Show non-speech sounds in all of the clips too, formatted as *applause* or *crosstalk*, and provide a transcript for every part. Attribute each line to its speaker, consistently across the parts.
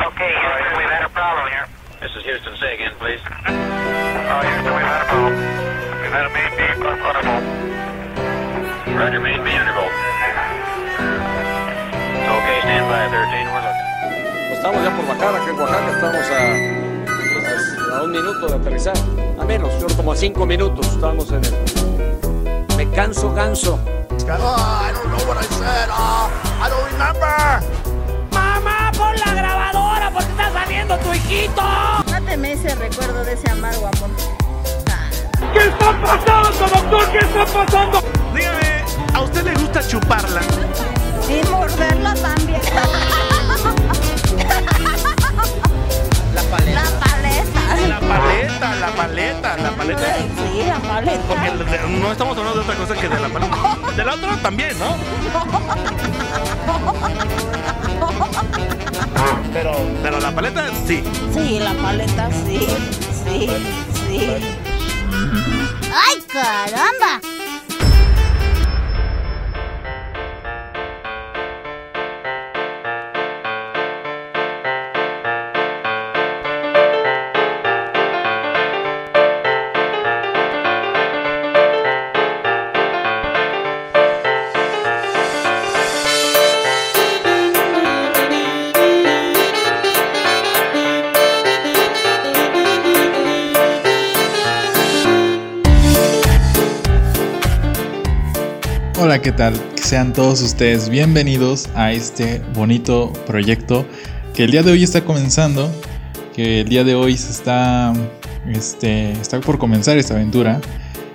Speaker 1: Okay, Houston, we've had a problem here.
Speaker 2: This is Houston. Say again, please.
Speaker 1: Oh, Houston, we've had a problem. We've had a main beam undervolt.
Speaker 2: Roger, main B undervolt. Okay, stand by 13. We're looking.
Speaker 3: Estamos ya por bajar acá en Oaxaca, estamos a, a un minuto de aterrizar. A menos, yo como a cinco minutos estamos en el. Me canso, ganso.
Speaker 4: Oh, I don't know what I said. Oh, I don't remember.
Speaker 5: ¡Mamá, pon la grabadora porque está saliendo tu hijito!
Speaker 6: Máteme ese recuerdo de ese amargo amor.
Speaker 5: ¿Qué está pasando, doctor? ¿Qué está pasando?
Speaker 4: Dígame, ¿a usted le gusta chuparla?
Speaker 6: Y morderla también. *laughs*
Speaker 4: La paleta,
Speaker 6: la paleta,
Speaker 4: la paleta.
Speaker 6: Sí, la paleta.
Speaker 4: Porque de- no estamos hablando de otra cosa que de la paleta. De la otra también, ¿no? Pero, pero la paleta sí.
Speaker 6: Sí, la paleta, sí. Sí, sí. ¡Ay, caramba!
Speaker 7: Hola, ¿qué tal? Sean todos ustedes bienvenidos a este bonito proyecto que el día de hoy está comenzando, que el día de hoy se está, este, está por comenzar esta aventura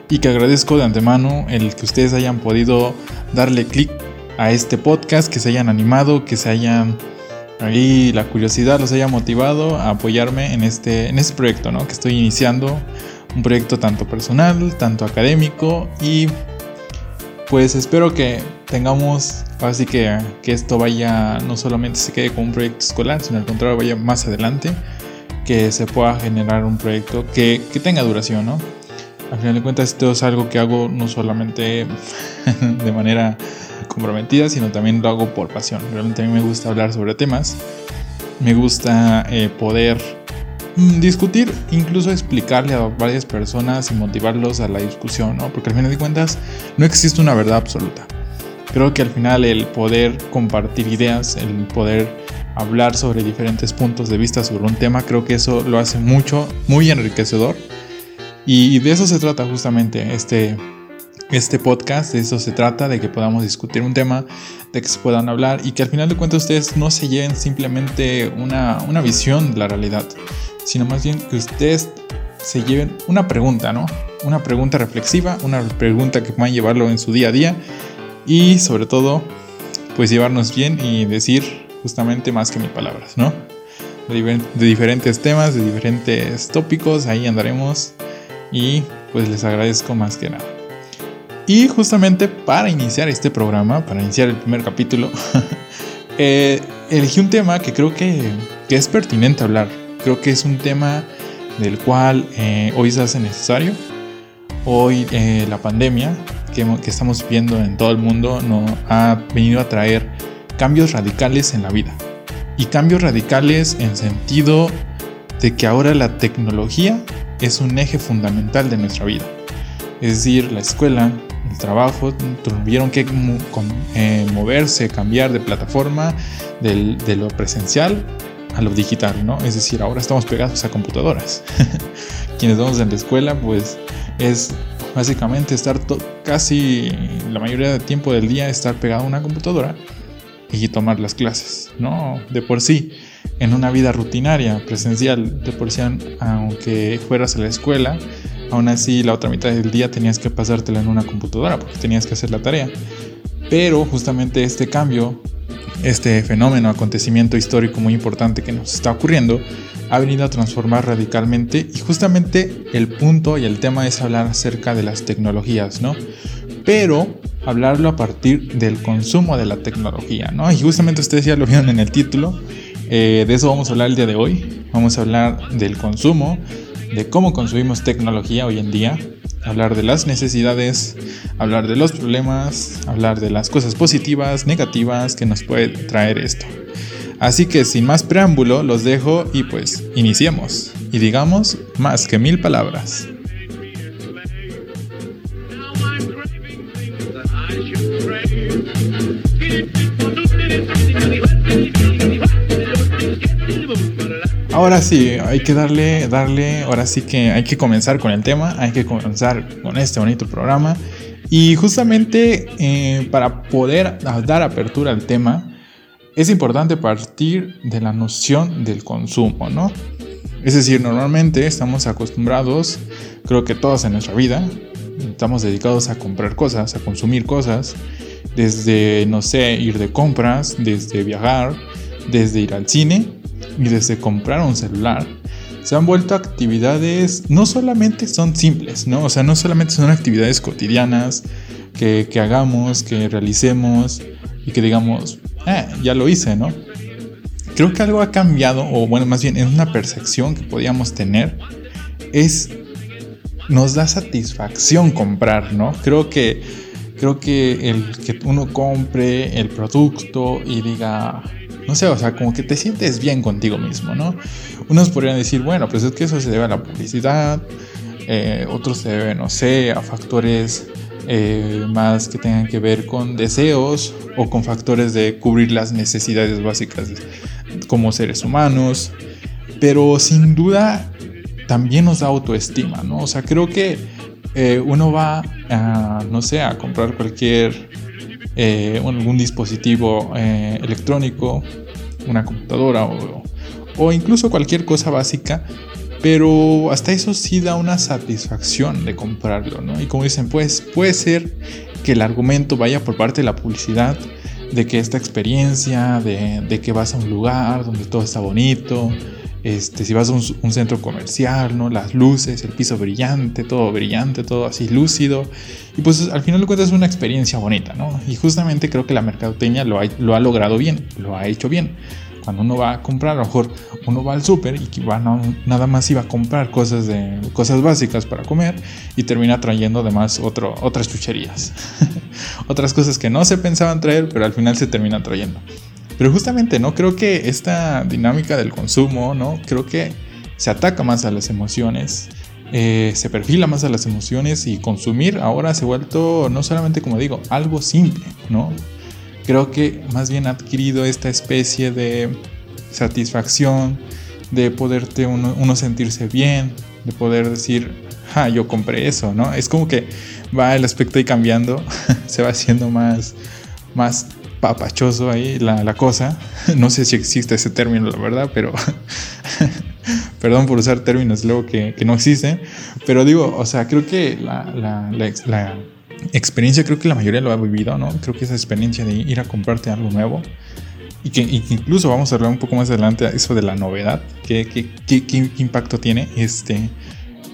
Speaker 7: y que agradezco de antemano el que ustedes hayan podido darle clic a este podcast, que se hayan animado, que se hayan ahí la curiosidad los haya motivado a apoyarme en este, en este proyecto, ¿no? Que estoy iniciando un proyecto tanto personal, tanto académico y pues espero que tengamos, así que, que esto vaya, no solamente se quede como un proyecto escolar, sino al contrario vaya más adelante, que se pueda generar un proyecto que, que tenga duración, ¿no? Al final de cuentas esto es algo que hago no solamente *laughs* de manera comprometida, sino también lo hago por pasión. Realmente a mí me gusta hablar sobre temas, me gusta eh, poder discutir, incluso explicarle a varias personas y motivarlos a la discusión, ¿no? Porque al final de cuentas no existe una verdad absoluta. Creo que al final el poder compartir ideas, el poder hablar sobre diferentes puntos de vista sobre un tema, creo que eso lo hace mucho, muy enriquecedor. Y de eso se trata justamente este, este podcast, de eso se trata, de que podamos discutir un tema, de que se puedan hablar y que al final de cuentas ustedes no se lleven simplemente una, una visión de la realidad, sino más bien que ustedes se lleven una pregunta, ¿no? Una pregunta reflexiva, una pregunta que puedan llevarlo en su día a día y sobre todo, pues llevarnos bien y decir justamente más que mil palabras, ¿no? De, diferentes temas, de diferentes tópicos, ahí andaremos y pues les agradezco más que nada. Y justamente para iniciar este programa, para iniciar el primer capítulo, *laughs* eh, elegí un tema que creo que, que es pertinente hablar. Creo que es un tema del cual eh, hoy se hace necesario. Hoy eh, la pandemia que, que estamos viviendo en todo el mundo no, ha venido a traer cambios radicales en la vida. Y cambios radicales en sentido de que ahora la tecnología es un eje fundamental de nuestra vida. Es decir, la escuela, el trabajo, tuvieron que mo- con- eh, moverse, cambiar de plataforma del- de lo presencial a lo digital, ¿no? Es decir, ahora estamos pegados a computadoras. *laughs* Quienes vamos en la escuela, pues es básicamente estar casi la mayoría del tiempo del día estar pegado a una computadora y tomar las clases, ¿no? De por sí, en una vida rutinaria, presencial, de por sí, aunque fueras a la escuela, aún así la otra mitad del día tenías que pasártela en una computadora porque tenías que hacer la tarea. Pero justamente este cambio, este fenómeno, acontecimiento histórico muy importante que nos está ocurriendo, ha venido a transformar radicalmente y justamente el punto y el tema es hablar acerca de las tecnologías, ¿no? Pero hablarlo a partir del consumo de la tecnología, ¿no? Y justamente ustedes ya lo vieron en el título, eh, de eso vamos a hablar el día de hoy, vamos a hablar del consumo, de cómo consumimos tecnología hoy en día, hablar de las necesidades, hablar de los problemas, hablar de las cosas positivas, negativas que nos puede traer esto. Así que sin más preámbulo, los dejo y pues iniciemos. Y digamos más que mil palabras. Ahora sí, hay que darle, darle, ahora sí que hay que comenzar con el tema, hay que comenzar con este bonito programa. Y justamente eh, para poder dar apertura al tema, es importante partir de la noción del consumo, ¿no? Es decir, normalmente estamos acostumbrados, creo que todos en nuestra vida, estamos dedicados a comprar cosas, a consumir cosas, desde, no sé, ir de compras, desde viajar, desde ir al cine y desde comprar un celular. Se han vuelto actividades, no solamente son simples, ¿no? O sea, no solamente son actividades cotidianas que, que hagamos, que realicemos y que digamos, eh, ya lo hice, ¿no? Creo que algo ha cambiado, o bueno, más bien es una percepción que podíamos tener, es, nos da satisfacción comprar, ¿no? Creo que, creo que el que uno compre el producto y diga, no sé, o sea, como que te sientes bien contigo mismo, ¿no? Unos podrían decir, bueno, pues es que eso se debe a la publicidad, eh, otros se debe, no sé, a factores eh, más que tengan que ver con deseos o con factores de cubrir las necesidades básicas como seres humanos, pero sin duda también nos da autoestima, ¿no? O sea, creo que eh, uno va a, no sé, a comprar cualquier, eh, algún dispositivo eh, electrónico, una computadora o, o incluso cualquier cosa básica, pero hasta eso sí da una satisfacción de comprarlo, ¿no? Y como dicen, pues puede ser que el argumento vaya por parte de la publicidad, de que esta experiencia, de, que vas a un lugar donde todo está bonito, este, si vas a un, centro comercial, ¿no? Las luces, el piso brillante, todo brillante, todo así lúcido. Y pues al final de cuentas es una experiencia bonita, ¿no? Y justamente creo que la mercadotecnia lo ha, lo ha logrado bien, lo ha hecho bien cuando uno va a comprar, a lo mejor uno va al súper y va nada más iba a comprar cosas, de, cosas básicas para comer y termina trayendo además otro, otras chucherías. *laughs* otras cosas que no se pensaban traer, pero al final se termina trayendo. Pero justamente, ¿no? Creo que esta dinámica del consumo, ¿no? Creo que se ataca más a las emociones. Eh, se perfila más a las emociones y consumir ahora se ha vuelto no solamente como digo algo simple no creo que más bien ha adquirido esta especie de satisfacción, de poderte uno, sentirse bien, de poder decir, ah, yo compré eso, ¿no? Es como que va el aspecto ahí cambiando, *laughs* se va haciendo más, más papachoso ahí la, cosa. *laughs* No sé si existe ese término, la verdad, pero *laughs* perdón por usar términos luego que, que, no existen, pero digo, o sea, creo que la, la, la experiencia creo que la mayoría lo ha vivido, ¿no? Creo que esa experiencia de ir a comprarte algo nuevo y que, incluso vamos a hablar un poco más adelante eso de la novedad, qué, qué, qué, impacto tiene, este,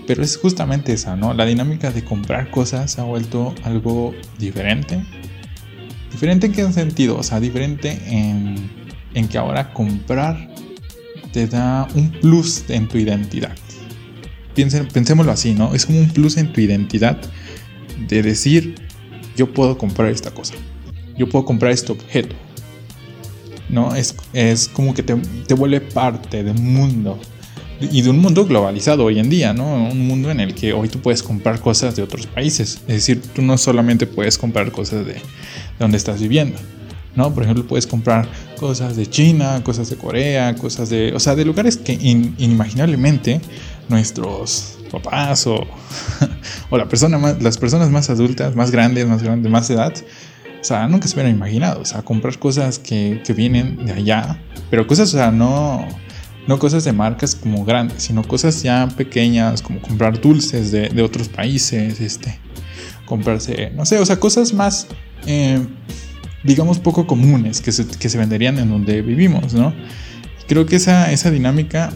Speaker 7: pero es justamente esa, ¿no? La dinámica de comprar cosas ha vuelto algo diferente. ¿Diferente en qué sentido? O sea, diferente en, en que ahora comprar te da un plus en tu identidad. Piensen, pensémoslo así, ¿no? Es como un plus en tu identidad de decir, yo puedo comprar esta cosa, yo puedo comprar este objeto. ¿no? Es, es como que te, te, vuelve parte del mundo y de un mundo globalizado hoy en día, ¿no? Un mundo en el que hoy tú puedes comprar cosas de otros países. Es decir, tú no solamente puedes comprar cosas de, de donde estás viviendo, ¿no? Por ejemplo, puedes comprar cosas de China, cosas de Corea, cosas de, o sea, de lugares que inimaginablemente nuestros papás o, *laughs* o la persona más, las personas más adultas, más grandes, más grandes, más edad, o sea, nunca se hubieran imaginado, o sea, comprar cosas que, que vienen de allá, pero cosas, o sea, no, no cosas de marcas como grandes, sino cosas ya pequeñas, como comprar dulces de, de otros países, este, comprarse, no sé, o sea, cosas más, eh, digamos, poco comunes que se, que se venderían en donde vivimos, ¿no? Creo que esa, esa dinámica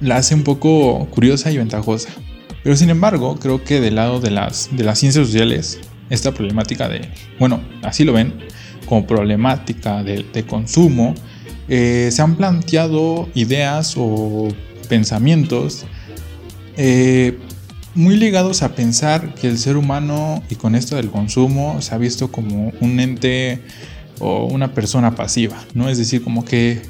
Speaker 7: la hace un poco curiosa y ventajosa. Pero sin embargo, creo que del lado de las, de las ciencias sociales, esta problemática de, bueno, así lo ven, como problemática de, consumo, eh, se han planteado ideas o pensamientos eh, muy ligados a pensar que el ser humano, y con esto del consumo, se ha visto como un ente o una persona pasiva, ¿no? Es decir, como que,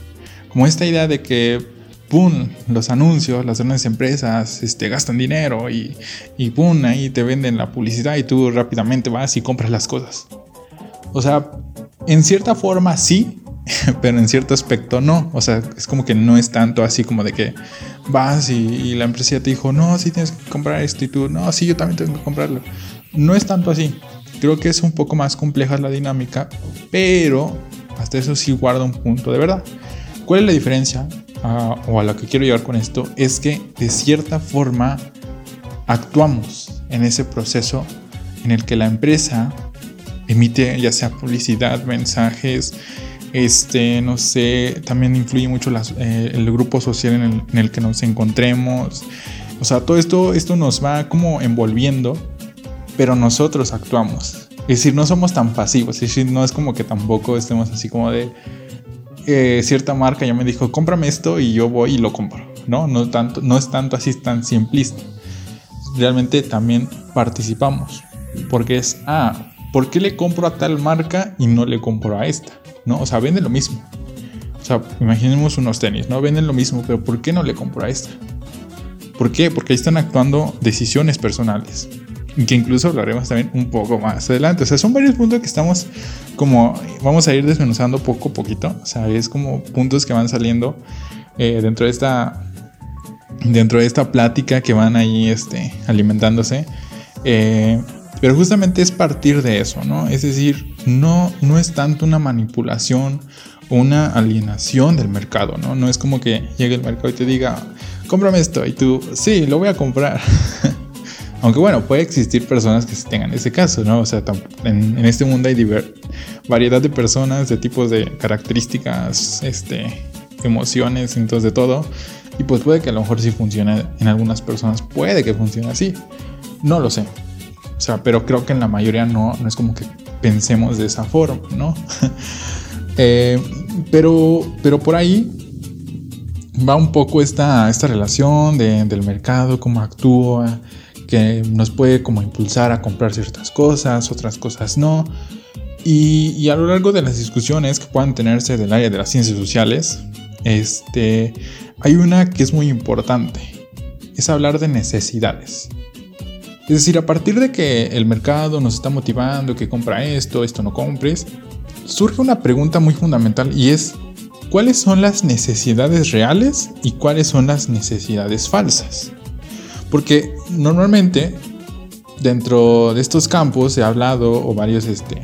Speaker 7: como esta idea de que, ¡pum!, los anuncios, las grandes empresas este, gastan dinero y, y ¡pum!, ahí te venden la publicidad y tú rápidamente vas y compras las cosas. O sea, en cierta forma sí, *laughs* pero en cierto aspecto no. O sea, es como que no es tanto así como de que vas y, la empresa te dijo, no, sí tienes que comprar esto y tú, no, sí, yo también tengo que comprarlo. No es tanto así. Creo que es un poco más compleja la dinámica, pero hasta eso sí guarda un punto de verdad. ¿Cuál es la diferencia? Ah, o a lo que quiero llegar con esto, es que de cierta forma actuamos en ese proceso en el que la empresa emite ya sea publicidad, mensajes, este, no sé, también influye mucho eh, el grupo social en el, que nos encontremos. O sea, todo esto, esto nos va como envolviendo, pero nosotros actuamos. Es decir, no somos tan pasivos, es decir, no es como que tampoco estemos así como de eh, cierta marca ya me dijo, cómprame esto y yo voy y lo compro. No, no, tanto, no es tanto así tan simplista. Realmente también participamos, porque es, ah, ¿por qué le compro a tal marca y no le compro a esta? ¿no? O sea, venden lo mismo. O sea, imaginemos unos tenis, ¿no? Venden lo mismo, pero ¿por qué no le compro a esta? ¿Por qué? Porque ahí están actuando decisiones personales. Y que incluso hablaremos también un poco más adelante. O sea, son varios puntos que estamos como, vamos a ir desmenuzando poco a poquito. O sea, es como puntos que van saliendo eh, dentro de esta, dentro de esta plática que van ahí este, alimentándose. Eh, pero justamente es partir de eso, ¿no? Es decir, no, no es tanto una manipulación o una alienación del mercado, ¿no? No es como que llegue el mercado y te diga, cómprame esto y tú, sí, lo voy a comprar. *laughs* Aunque bueno, puede existir personas que tengan ese caso, ¿no? O sea, en, en este mundo hay variedad de personas, de tipos de características, este, emociones, entonces de todo. Y pues puede que a lo mejor sí funcione en algunas personas, puede que funcione así. No lo sé. Sea, pero creo que en la mayoría no, no es como que pensemos de esa forma, ¿no? *laughs* Eh, pero, pero por ahí va un poco esta, esta relación del mercado, cómo actúa, que nos puede como impulsar a comprar ciertas cosas, otras cosas no. Y, y, a lo largo de las discusiones que puedan tenerse del área de las ciencias sociales, este, hay una que es muy importante, es hablar de necesidades. Es decir, a partir de que el mercado nos está motivando, que compra esto, esto no compres, surge una pregunta muy fundamental y es, ¿cuáles son las necesidades reales y cuáles son las necesidades falsas? Porque normalmente dentro de estos campos ha hablado o varios este,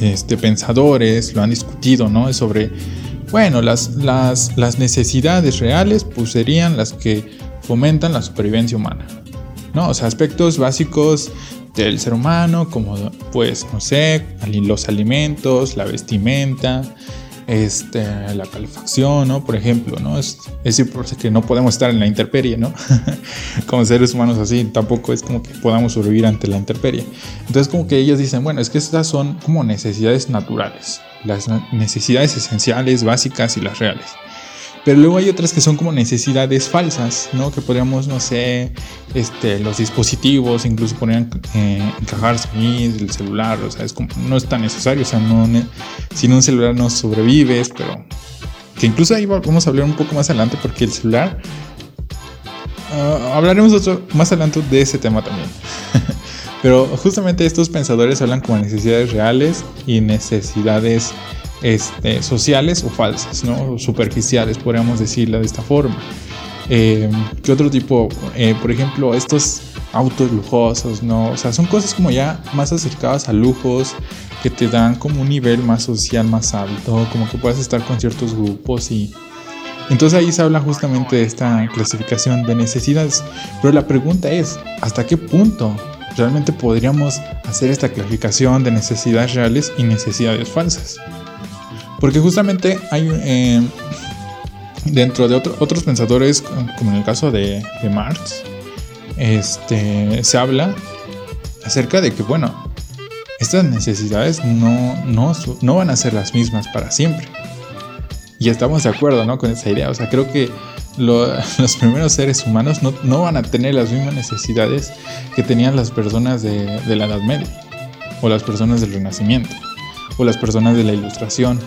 Speaker 7: este, pensadores lo han discutido, ¿no? Sobre, bueno, las, las, las necesidades reales pues serían las que fomentan la supervivencia humana. ¿No? O sea, aspectos básicos del ser humano, como pues, no sé, los alimentos, la vestimenta, este, la calefacción, ¿no? Por ejemplo, ¿no? Es, decir, que no podemos estar en la intemperie, ¿no? *laughs* como seres humanos así, tampoco es como que podamos sobrevivir ante la intemperie. Entonces como que ellos dicen, bueno, es que estas son como necesidades naturales, las necesidades esenciales, básicas y las reales. Pero luego hay otras que son como necesidades falsas, ¿no? Que podríamos, no sé, este, los dispositivos, incluso podrían eh, encajarse ahí, el celular, o sea, es como, no es tan necesario, o sea, no, sin un celular no sobrevives, pero que incluso ahí vamos a hablar un poco más adelante porque el celular, ah, hablaremos más adelante de ese tema también. *laughs* pero justamente estos pensadores hablan como necesidades reales y necesidades este, sociales o falsas, ¿no? superficiales, podríamos decirlo de esta forma. Eh, ¿Qué otro tipo? Eh, por ejemplo, estos autos lujosos, ¿no? O sea, son cosas como ya más acercadas a lujos que te dan como un nivel más social, más alto, como que puedes estar con ciertos grupos y... Entonces ahí se habla justamente de esta clasificación de necesidades. Pero la pregunta es, ¿hasta qué punto realmente podríamos hacer esta clasificación de necesidades reales y necesidades falsas? Porque justamente hay eh, dentro de otros pensadores, como en el caso de, Marx, este, se habla acerca de que, bueno, estas necesidades no, no, no van a ser las mismas para siempre. Y estamos de acuerdo ¿no? con esa idea. O sea, creo que *laughs* los primeros seres humanos no, no, van a tener las mismas necesidades que tenían las personas de, de la Edad Media o las personas del Renacimiento. O las personas de la ilustración,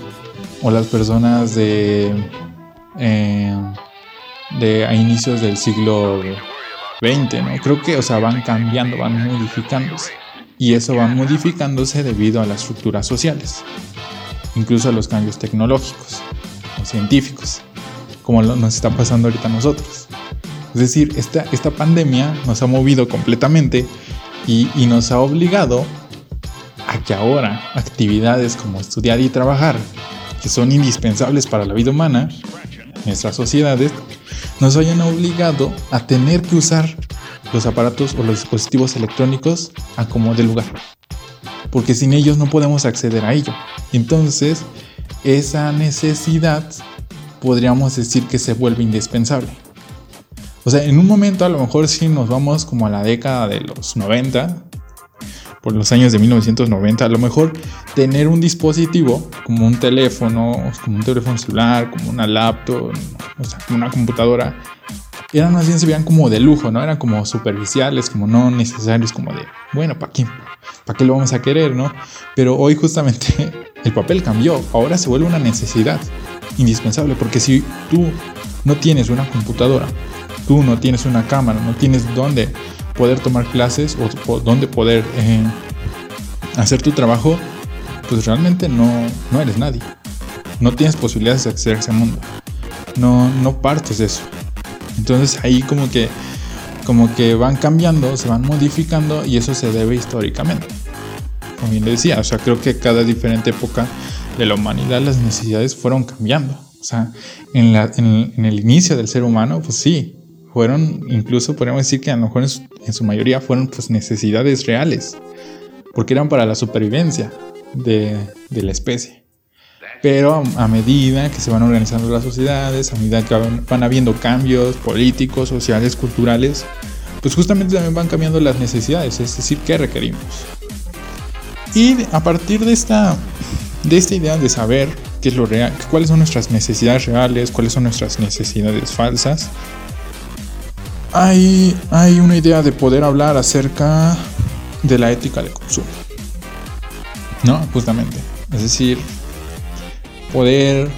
Speaker 7: o las personas de, eh, de a inicios del siglo XX, ¿no? Creo que, o sea, van cambiando, van modificándose. Y eso va modificándose debido a las estructuras sociales, incluso a los cambios tecnológicos o científicos, como nos está pasando ahorita a nosotros. Es decir, esta, esta pandemia nos ha movido completamente y, y nos ha obligado a que ahora actividades como estudiar y trabajar, que son indispensables para la vida humana, nuestras sociedades, nos hayan obligado a tener que usar los aparatos o los dispositivos electrónicos a como de lugar. Porque sin ellos no podemos acceder a ello. Entonces, esa necesidad podríamos decir que se vuelve indispensable. O sea, en un momento a lo mejor si nos vamos como a la década de los 90, por los años de 1990, a lo mejor tener un dispositivo como un teléfono, como un teléfono celular, como una laptop, o sea, una computadora, eran más bien se veían como de lujo, ¿no? Eran como superficiales, como no necesarios, como de, bueno, ¿para qué? ¿Para qué lo vamos a querer, no? Pero hoy justamente *laughs* el papel cambió, ahora se vuelve una necesidad indispensable, porque si tú no tienes una computadora, tú no tienes una cámara, no tienes dónde poder tomar clases o, dónde poder eh, hacer tu trabajo, pues realmente no, no eres nadie. No tienes posibilidades de acceder a ese mundo. No, no partes de eso. Entonces ahí como que, como que van cambiando, se van modificando y eso se debe históricamente. Como bien decía, o sea, creo que cada diferente época de la humanidad las necesidades fueron cambiando. O sea, en, la, en, el inicio del ser humano, pues sí, fueron, incluso podríamos decir que a lo mejor en su, mayoría fueron pues necesidades reales, porque eran para la supervivencia de, de la especie. Pero a, medida que se van organizando las sociedades, a medida que van, habiendo cambios políticos, sociales, culturales, pues justamente también van cambiando las necesidades, es decir, qué requerimos. Y a partir de esta, de esta idea de saber qué es lo real, cuáles son nuestras necesidades reales, cuáles son nuestras necesidades falsas, hay, hay una idea de poder hablar acerca de la ética de consumo. ¿No? Justamente. Es decir, poder,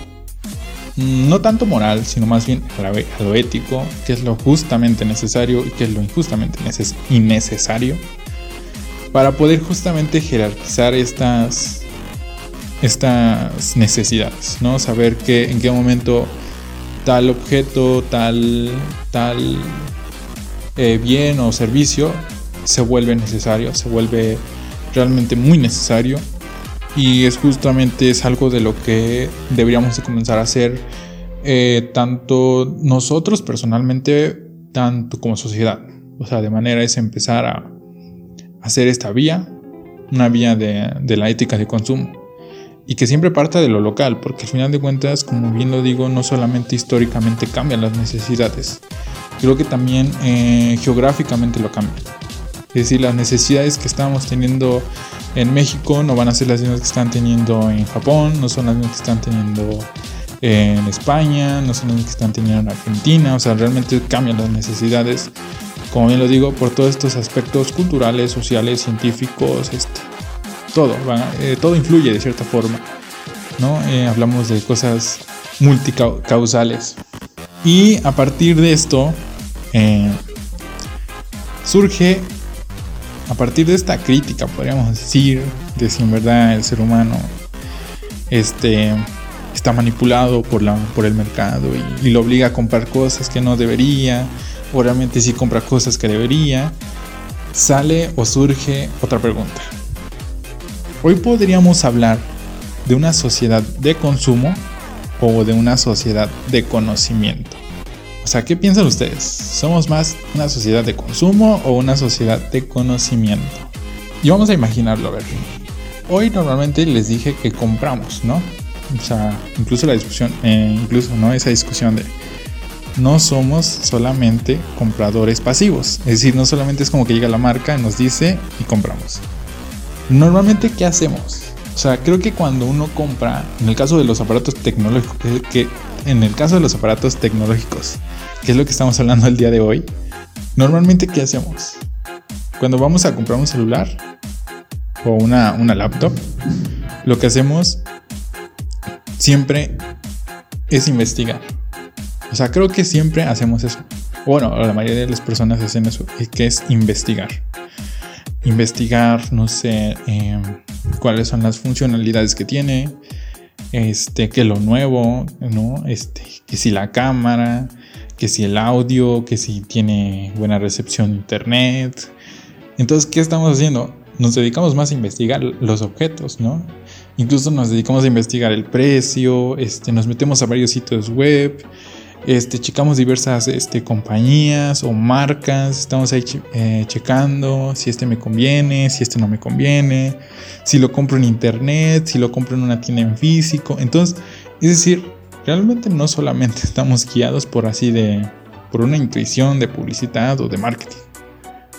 Speaker 7: mm, no tanto moral, sino más bien a lo ético, qué es lo justamente necesario y qué es lo injustamente innecesario, para poder justamente jerarquizar estas, estas necesidades, ¿no? Saber que, en qué momento tal objeto, tal, tal eh, bien o servicio se vuelve necesario, se vuelve realmente muy necesario y es justamente es algo de lo que deberíamos de comenzar a hacer eh, tanto nosotros personalmente, tanto como sociedad. O sea, de manera es empezar a hacer esta vía, una vía de, de la ética de consumo. Y que siempre parta de lo local, porque al final de cuentas, como bien lo digo, no solamente históricamente cambian las necesidades, creo que también eh, geográficamente lo cambian. Es decir, las necesidades que estamos teniendo en México no van a ser las mismas que están teniendo en Japón, no son las mismas que están teniendo en España, no son las mismas que están teniendo en Argentina, o sea, realmente cambian las necesidades, como bien lo digo, por todos estos aspectos culturales, sociales, científicos, este, todo, eh, todo influye de cierta forma, ¿no? Eh, hablamos de cosas multicausales. Y a partir de esto, eh, surge a partir de esta crítica, podríamos decir, de si en verdad el ser humano este, está manipulado por, la, por el mercado y, lo obliga a comprar cosas que no debería, o realmente si compra cosas que debería, sale o surge otra pregunta. Hoy podríamos hablar de una sociedad de consumo o de una sociedad de conocimiento. O sea, ¿qué piensan ustedes? ¿Somos más una sociedad de consumo o una sociedad de conocimiento? Y vamos a imaginarlo, a ver. Hoy normalmente les dije que compramos, ¿no? O sea, incluso la discusión, eh, incluso, ¿no? Esa discusión de no somos solamente compradores pasivos. Es decir, no solamente es como que llega la marca, nos dice y compramos. Normalmente, ¿qué hacemos? O sea, creo que cuando uno compra, en el caso de los aparatos tecnológicos, que, en el caso de los aparatos tecnológicos, que es lo que estamos hablando el día de hoy, normalmente ¿qué hacemos? Cuando vamos a comprar un celular o una, una laptop, lo que hacemos siempre es investigar. O sea, creo que siempre hacemos eso. Bueno, la mayoría de las personas hacen eso, que es investigar. Investigar, no sé, eh, cuáles son las funcionalidades que tiene, este, que lo nuevo, ¿no? Este, que si la cámara, que si el audio, que si tiene buena recepción internet. Entonces, ¿qué estamos haciendo? Nos dedicamos más a investigar los objetos, ¿no? Incluso nos dedicamos a investigar el precio, este, nos metemos a varios sitios web, este, checamos diversas este, compañías o marcas, estamos ahí eh, checando si este me conviene, si este no me conviene, si lo compro en internet, si lo compro en una tienda en físico. Entonces, es decir, realmente no solamente *laughs* estamos guiados por así de, por una intuición de publicidad o de marketing.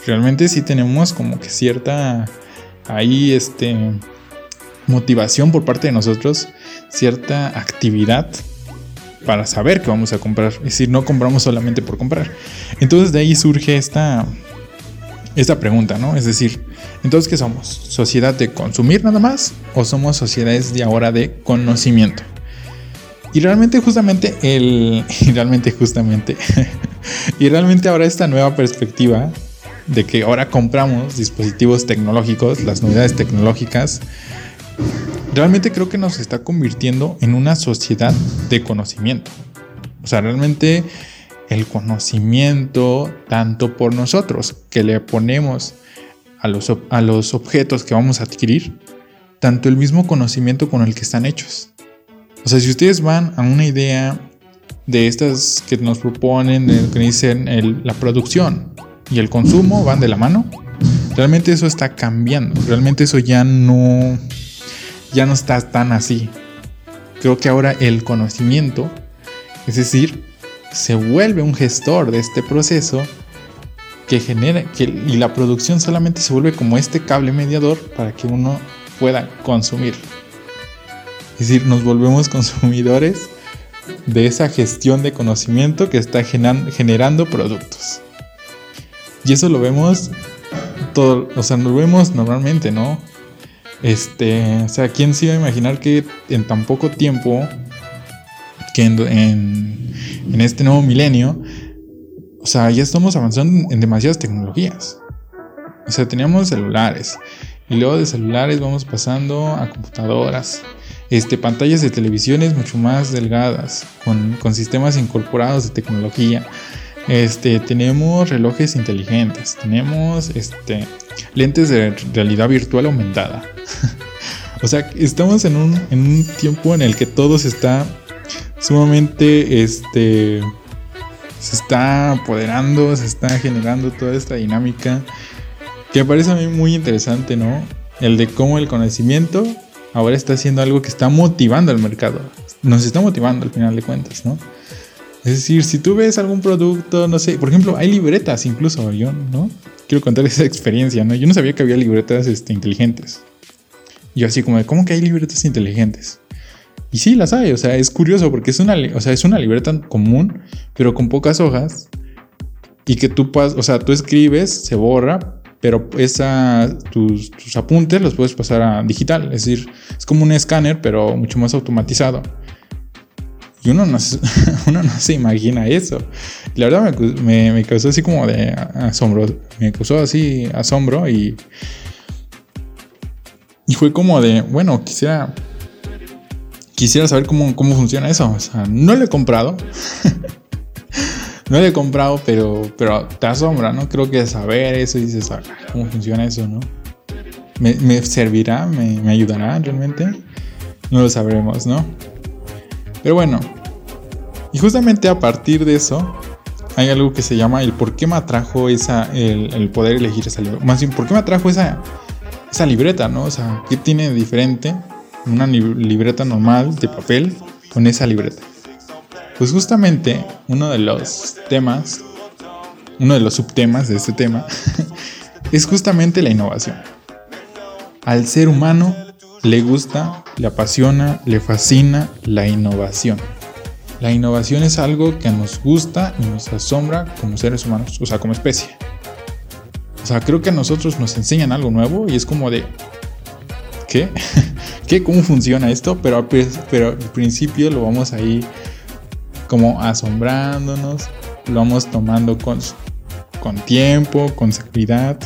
Speaker 7: Realmente sí tenemos como que cierta ahí este motivación por parte de nosotros, cierta actividad para saber que vamos a comprar. Es decir, no compramos solamente por comprar. Entonces de ahí surge esta, esta pregunta, ¿no? Es decir, entonces, ¿qué somos? ¿Sociedad de consumir nada más? ¿O somos sociedades de ahora de conocimiento? Y realmente justamente el... *laughs* Y realmente justamente... *laughs* y realmente ahora esta nueva perspectiva de que ahora compramos dispositivos tecnológicos, las novedades tecnológicas, realmente creo que nos está convirtiendo en una sociedad de conocimiento. O sea, realmente el conocimiento, tanto por nosotros que le ponemos a los, a los objetos que vamos a adquirir, tanto el mismo conocimiento con el que están hechos. O sea, si ustedes van a una idea de estas que nos proponen, que dicen la producción y el consumo van de la mano, realmente eso está cambiando. Realmente eso ya no, ya no está tan así. Creo que ahora el conocimiento, es decir, se vuelve un gestor de este proceso que genera que, y la producción solamente se vuelve como este cable mediador para que uno pueda consumir. Es decir, nos volvemos *laughs* consumidores de esa gestión de conocimiento que está generando productos. Y eso lo vemos todo, o sea, lo vemos normalmente, ¿no? Este, o sea, ¿quién se iba a imaginar que en tan poco tiempo, que en, este nuevo milenio, o sea, ya estamos avanzando en demasiadas tecnologías. O sea, teníamos celulares. Y luego de celulares vamos pasando a computadoras. Este, pantallas de televisiones mucho más delgadas, con, con sistemas incorporados de tecnología. Este, tenemos relojes inteligentes, tenemos este, lentes de realidad virtual aumentada. *laughs* o sea, estamos en un, tiempo en el que todo se está sumamente, este, se está apoderando, se está generando toda esta dinámica que parece a mí muy interesante, ¿no? El de cómo el conocimiento ahora está haciendo algo que está motivando al mercado. Nos está motivando al final de cuentas, ¿no? Es decir, si tú ves algún producto, no sé, por ejemplo, hay libretas incluso, yo, ¿no? Quiero contar esa experiencia, ¿no? Yo no sabía que había libretas este, inteligentes. Yo así como ¿cómo que hay libretas inteligentes? Y sí, las hay, o sea, es curioso porque es una, o sea, es una libreta común, pero con pocas hojas. Y que tú o sea, tú escribes, se borra, pero esa, tus, tus apuntes los puedes pasar a digital. Es decir, es como un escáner, pero mucho más automatizado. Y uno no, *laughs* uno no se imagina eso. La verdad me, me, causó así como de asombro. Me causó así asombro y. Y fue como de, bueno, quisiera. Quisiera saber cómo, cómo funciona eso. O sea, no lo he comprado. *laughs* no lo he comprado, pero, pero te asombra, ¿no? Creo que saber eso y dices, ah, ¿cómo funciona eso, no? ¿Me, me servirá? ¿Me, ¿Me ayudará realmente? No lo sabremos, ¿no? Pero bueno, y justamente a partir de eso hay algo que se llama el por qué me atrajo esa, el, poder elegir esa libreta. Más bien, ¿por qué me atrajo esa, esa libreta, no? O sea, ¿qué tiene de diferente una libreta normal de papel con esa libreta? Pues justamente uno de los temas, uno de los subtemas de este tema, *laughs* es justamente la innovación. Al ser humano le gusta, le apasiona, le fascina la innovación. La innovación es algo que nos gusta y nos asombra como seres humanos, o sea, como especie. O sea, creo que a nosotros nos enseñan algo nuevo y es como de, ¿qué? *laughs* ¿Cómo funciona esto? Pero, al principio lo vamos ahí como asombrándonos, lo vamos tomando con, con tiempo, con seguridad.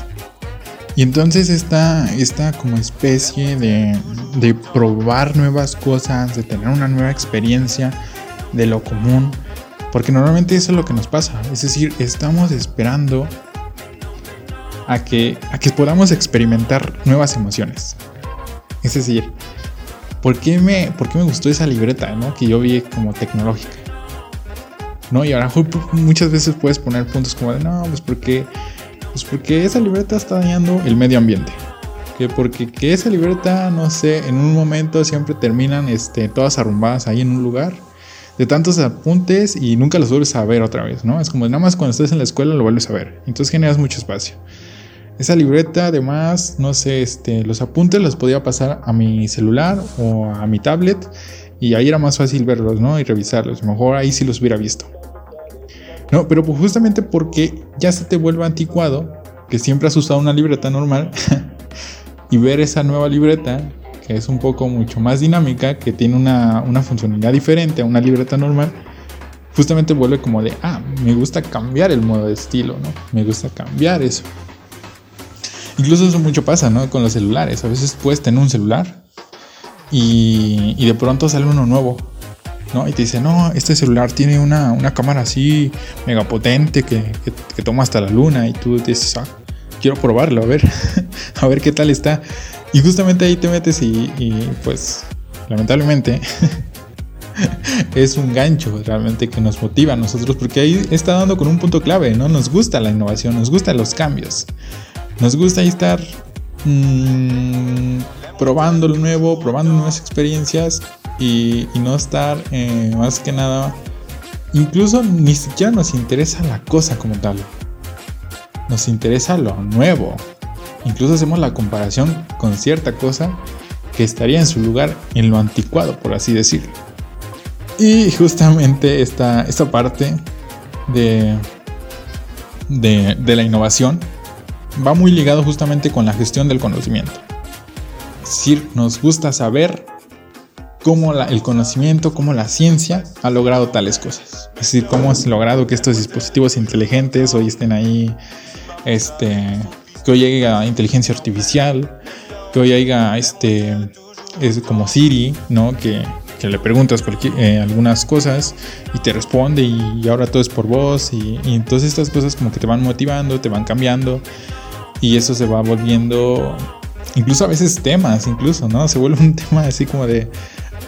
Speaker 7: Y entonces esta como especie de, de probar nuevas cosas, de tener una nueva experiencia de lo común, porque normalmente eso es lo que nos pasa. Es decir, estamos esperando a que, a que podamos experimentar nuevas emociones. Es decir, ¿por qué me, por qué me gustó esa libreta ¿no? que yo vi como tecnológica? ¿No? Y ahora muchas veces puedes poner puntos como de, no, pues porque, pues porque esa libreta está dañando el medio ambiente. Que porque que esa libreta, no sé, en un momento siempre terminan este, todas arrumbadas ahí en un lugar de tantos apuntes y nunca los vuelves a ver otra vez, ¿no? Es como nada más cuando estás en la escuela lo vuelves a ver. Entonces generas mucho espacio. Esa libreta, además, no sé, este, los apuntes los podía pasar a mi celular o a mi tablet y ahí era más fácil verlos, ¿no? Y revisarlos. Mejor ahí sí los hubiera visto. No, pero pues justamente porque ya se te vuelve anticuado, que siempre has usado una libreta normal, *laughs* y ver esa nueva libreta, que es un poco mucho más dinámica, que tiene una, una funcionalidad diferente a una libreta normal, justamente vuelve como de, ah, me gusta cambiar el modo de estilo, ¿no? Me gusta cambiar eso. Incluso eso mucho pasa, ¿no? Con los celulares. A veces puedes tener un celular y, y de pronto sale uno nuevo, ¿no? Y te dice, no, este celular tiene una, una cámara así mega potente que, que, toma hasta la luna y tú dices, ah, quiero probarlo, a ver, *laughs* a ver qué tal está. Y justamente ahí te metes y, pues, lamentablemente, *laughs* es un gancho realmente que nos motiva a nosotros porque ahí está dando con un punto clave, ¿no? Nos gusta la innovación, nos gustan los cambios. Nos gusta estar mmm, probando lo nuevo, probando nuevas experiencias y, no estar eh, más que nada, incluso ni siquiera nos interesa la cosa como tal. Nos interesa lo nuevo. Incluso hacemos la comparación con cierta cosa que estaría en su lugar en lo anticuado, por así decirlo. Y justamente esta, esta parte de, de, la innovación va muy ligado justamente con la gestión del conocimiento. Es decir, nos gusta saber cómo el conocimiento, cómo la ciencia ha logrado tales cosas. Es decir, cómo has logrado que estos dispositivos inteligentes hoy estén ahí, este, que hoy haya inteligencia artificial, que hoy haya este, es como Siri, ¿no? Que, le preguntas eh, algunas cosas y te responde y, ahora todo es por voz y, y entonces estas cosas como que te van motivando, te van cambiando y eso se va volviendo, incluso a veces temas, incluso, ¿no? Se vuelve un *laughs* tema así como de,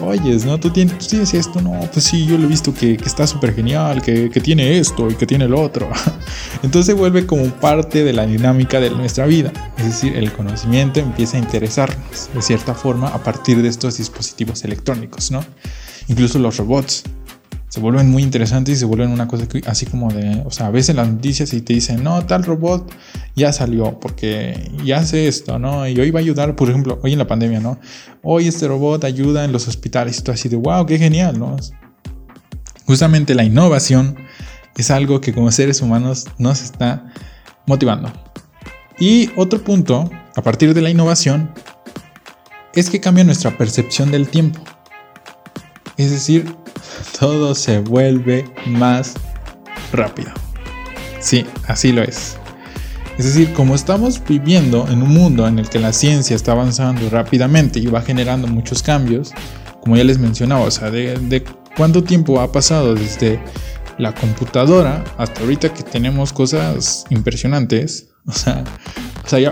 Speaker 7: oyes, ¿no? Tú tienes, esto, no, pues sí, yo lo he visto que, está súper genial, que, que, tiene esto y que tiene lo otro. *laughs* Entonces vuelve como parte de la dinámica de nuestra vida. Es decir, el conocimiento empieza a interesarnos de cierta forma a partir de estos dispositivos electrónicos, ¿no? Incluso los robots se vuelven muy interesantes y se vuelven una cosa así como de, o sea, a veces las noticias y te dicen, no, tal robot ya salió porque ya hace esto, ¿no? Y hoy va a ayudar, por ejemplo, hoy en la pandemia, ¿no? Hoy este robot ayuda en los hospitales y tú así de, wow, qué genial, ¿no? Justamente la innovación es algo que como seres humanos nos está motivando. Y otro punto, a partir de la innovación, es que cambia nuestra percepción del tiempo. Es decir, todo se vuelve más rápido. Sí, así lo es. Es decir, como estamos viviendo en un mundo en el que la ciencia está avanzando rápidamente y va generando muchos cambios, como ya les mencionaba, o sea, de, cuánto tiempo ha pasado desde la computadora hasta ahorita que tenemos cosas impresionantes, o sea,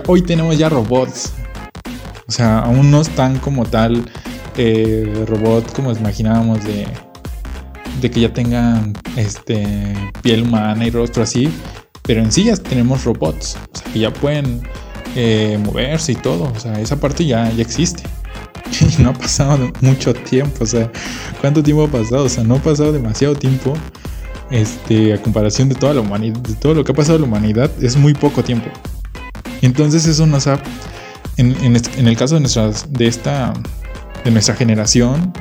Speaker 7: hoy tenemos ya robots, o sea, aún no están como tal eh, robot como imaginábamos de de que ya tengan este, piel humana y rostro así, pero en sí ya tenemos robots, o sea, que ya pueden eh, moverse y todo, o sea, esa parte ya, ya existe. *laughs* Y no ha pasado mucho tiempo, o sea, ¿cuánto tiempo ha pasado? O sea, no ha pasado demasiado tiempo. Este, a comparación de toda la humanidad, de todo lo que ha pasado en la humanidad, es muy poco tiempo. Entonces eso nos ha, en, en el caso de, nuestras, de, esta, de nuestra generación,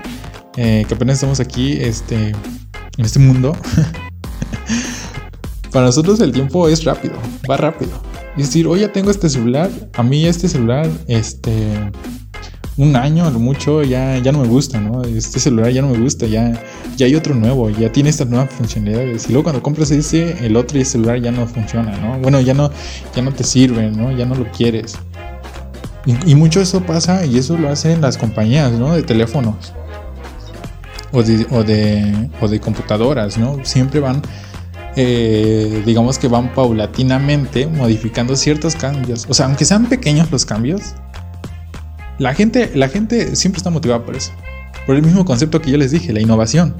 Speaker 7: eh, que apenas estamos aquí este, en este mundo, *laughs* para nosotros el tiempo es rápido, va rápido. Es decir, hoy ya tengo este celular, a mí este celular, este, un año lo mucho ya, ya no me gusta, ¿no? Este celular ya no me gusta, ya, ya hay otro nuevo, ya tiene estas nuevas funcionalidades. Y luego cuando compras ese, el otro celular ya no funciona, ¿no? Bueno, ya no, ya no te sirve, ¿no? Ya no lo quieres. Y, y mucho eso pasa y eso lo hacen las compañías, ¿no? De teléfonos. O de, o de, o de computadoras, ¿no? Siempre van eh, digamos que van paulatinamente modificando ciertos cambios. O sea, aunque sean pequeños los cambios, la gente, la gente siempre está motivada por eso. Por el mismo concepto que yo les dije, la innovación.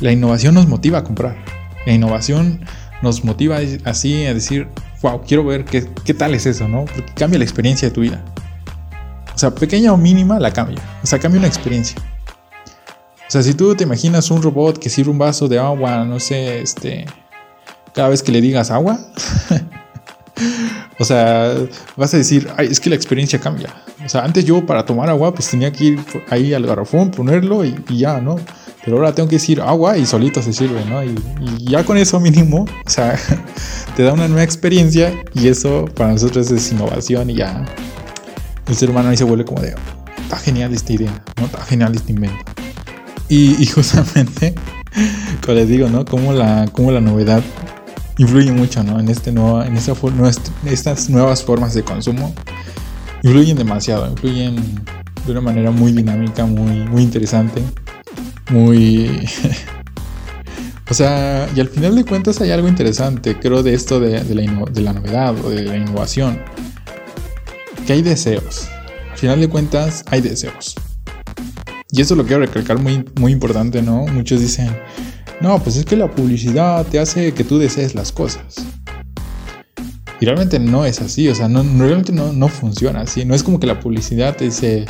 Speaker 7: La innovación nos motiva a comprar. La innovación nos motiva así a decir, wow, quiero ver qué, qué tal es eso, ¿no? Porque cambia la experiencia de tu vida. O sea, pequeña o mínima la cambia. O sea, cambia una experiencia. O sea, si tú te imaginas un robot que sirve un vaso de agua, no sé, este, cada vez que le digas agua, *laughs* o sea, vas a decir, Ay, es que la experiencia cambia. O sea, antes yo para tomar agua, pues tenía que ir ahí al garrafón, ponerlo y, ya, ¿no? Pero ahora tengo que decir agua y solito se sirve, ¿no? Y, ya con eso mínimo, o sea, *laughs* te da una nueva experiencia y eso para nosotros es innovación y ya el ser humano ahí se vuelve como de, está genial esta idea, ¿no? Está genial este invento. Y, y justamente, *laughs* como les digo, ¿no? Como la, como la novedad influye mucho ¿no? en, este nuevo, en esta, estas nuevas formas de consumo. Influyen demasiado, influyen de una manera muy dinámica, muy, muy interesante, muy... *laughs* o sea, y al final de cuentas hay algo interesante, creo, de esto de, de, la, de la novedad o de la innovación, que hay deseos. Al final de cuentas hay deseos. Y eso lo quiero recalcar muy, muy importante, ¿no? Muchos dicen, no, pues es que la publicidad te hace que tú desees las cosas. Y realmente no es así, o sea, no, realmente no, no, funciona así. No es como que la publicidad te dice,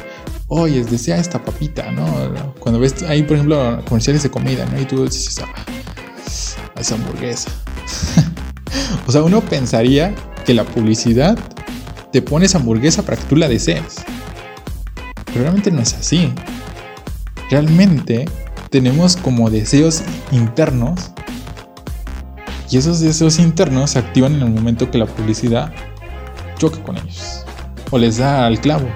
Speaker 7: oye, desea esta papita, ¿no? Cuando ves ahí, por ejemplo, comerciales de comida, ¿no? Y tú dices, ah, esa hamburguesa. *laughs* o sea, uno pensaría que la publicidad te pone esa hamburguesa para que tú la desees. Pero realmente no es así. Realmente tenemos como deseos internos y esos deseos internos se activan en el momento que la publicidad choca con ellos o les da al clavo.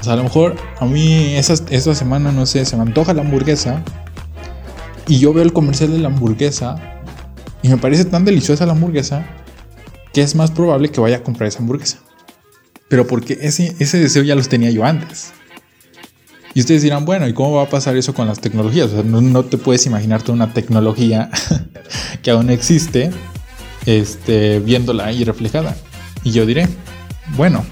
Speaker 7: O sea, a lo mejor a mí esa, esta semana, no sé, se me antoja la hamburguesa y yo veo el comercial de la hamburguesa y me parece tan deliciosa la hamburguesa que es más probable que vaya a comprar esa hamburguesa. Pero porque ese, ese deseo ya los tenía yo antes. Y ustedes dirán, bueno, ¿y cómo va a pasar eso con las tecnologías? O sea, no, te puedes imaginarte una tecnología *laughs* que aún existe, este, viéndola ahí reflejada. Y yo diré, bueno,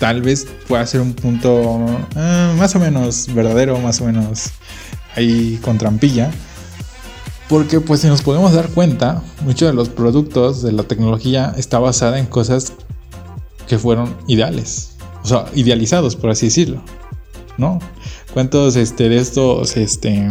Speaker 7: tal vez pueda ser un punto eh, más o menos verdadero, más o menos ahí con trampilla. Porque pues si nos podemos dar cuenta, muchos de los productos de la tecnología está basada en cosas que fueron ideales. O sea, idealizados, por así decirlo. ¿No? ¿Cuántos este, de estos este,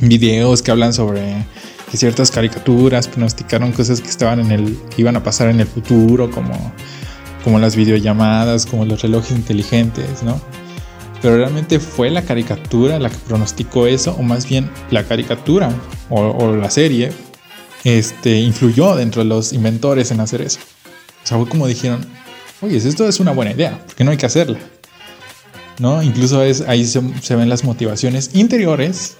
Speaker 7: videos que hablan sobre que ciertas caricaturas pronosticaron cosas que estaban en el que iban a pasar en el futuro, como, las videollamadas, como los relojes inteligentes, ¿no? Pero realmente fue la caricatura la que pronosticó eso, o más bien la caricatura o, o la serie este, influyó dentro de los inventores en hacer eso. O sea, fue como dijeron, oye, esto es una buena idea, porque no hay que hacerla. ¿No? Incluso es, ahí se, se, ven las motivaciones interiores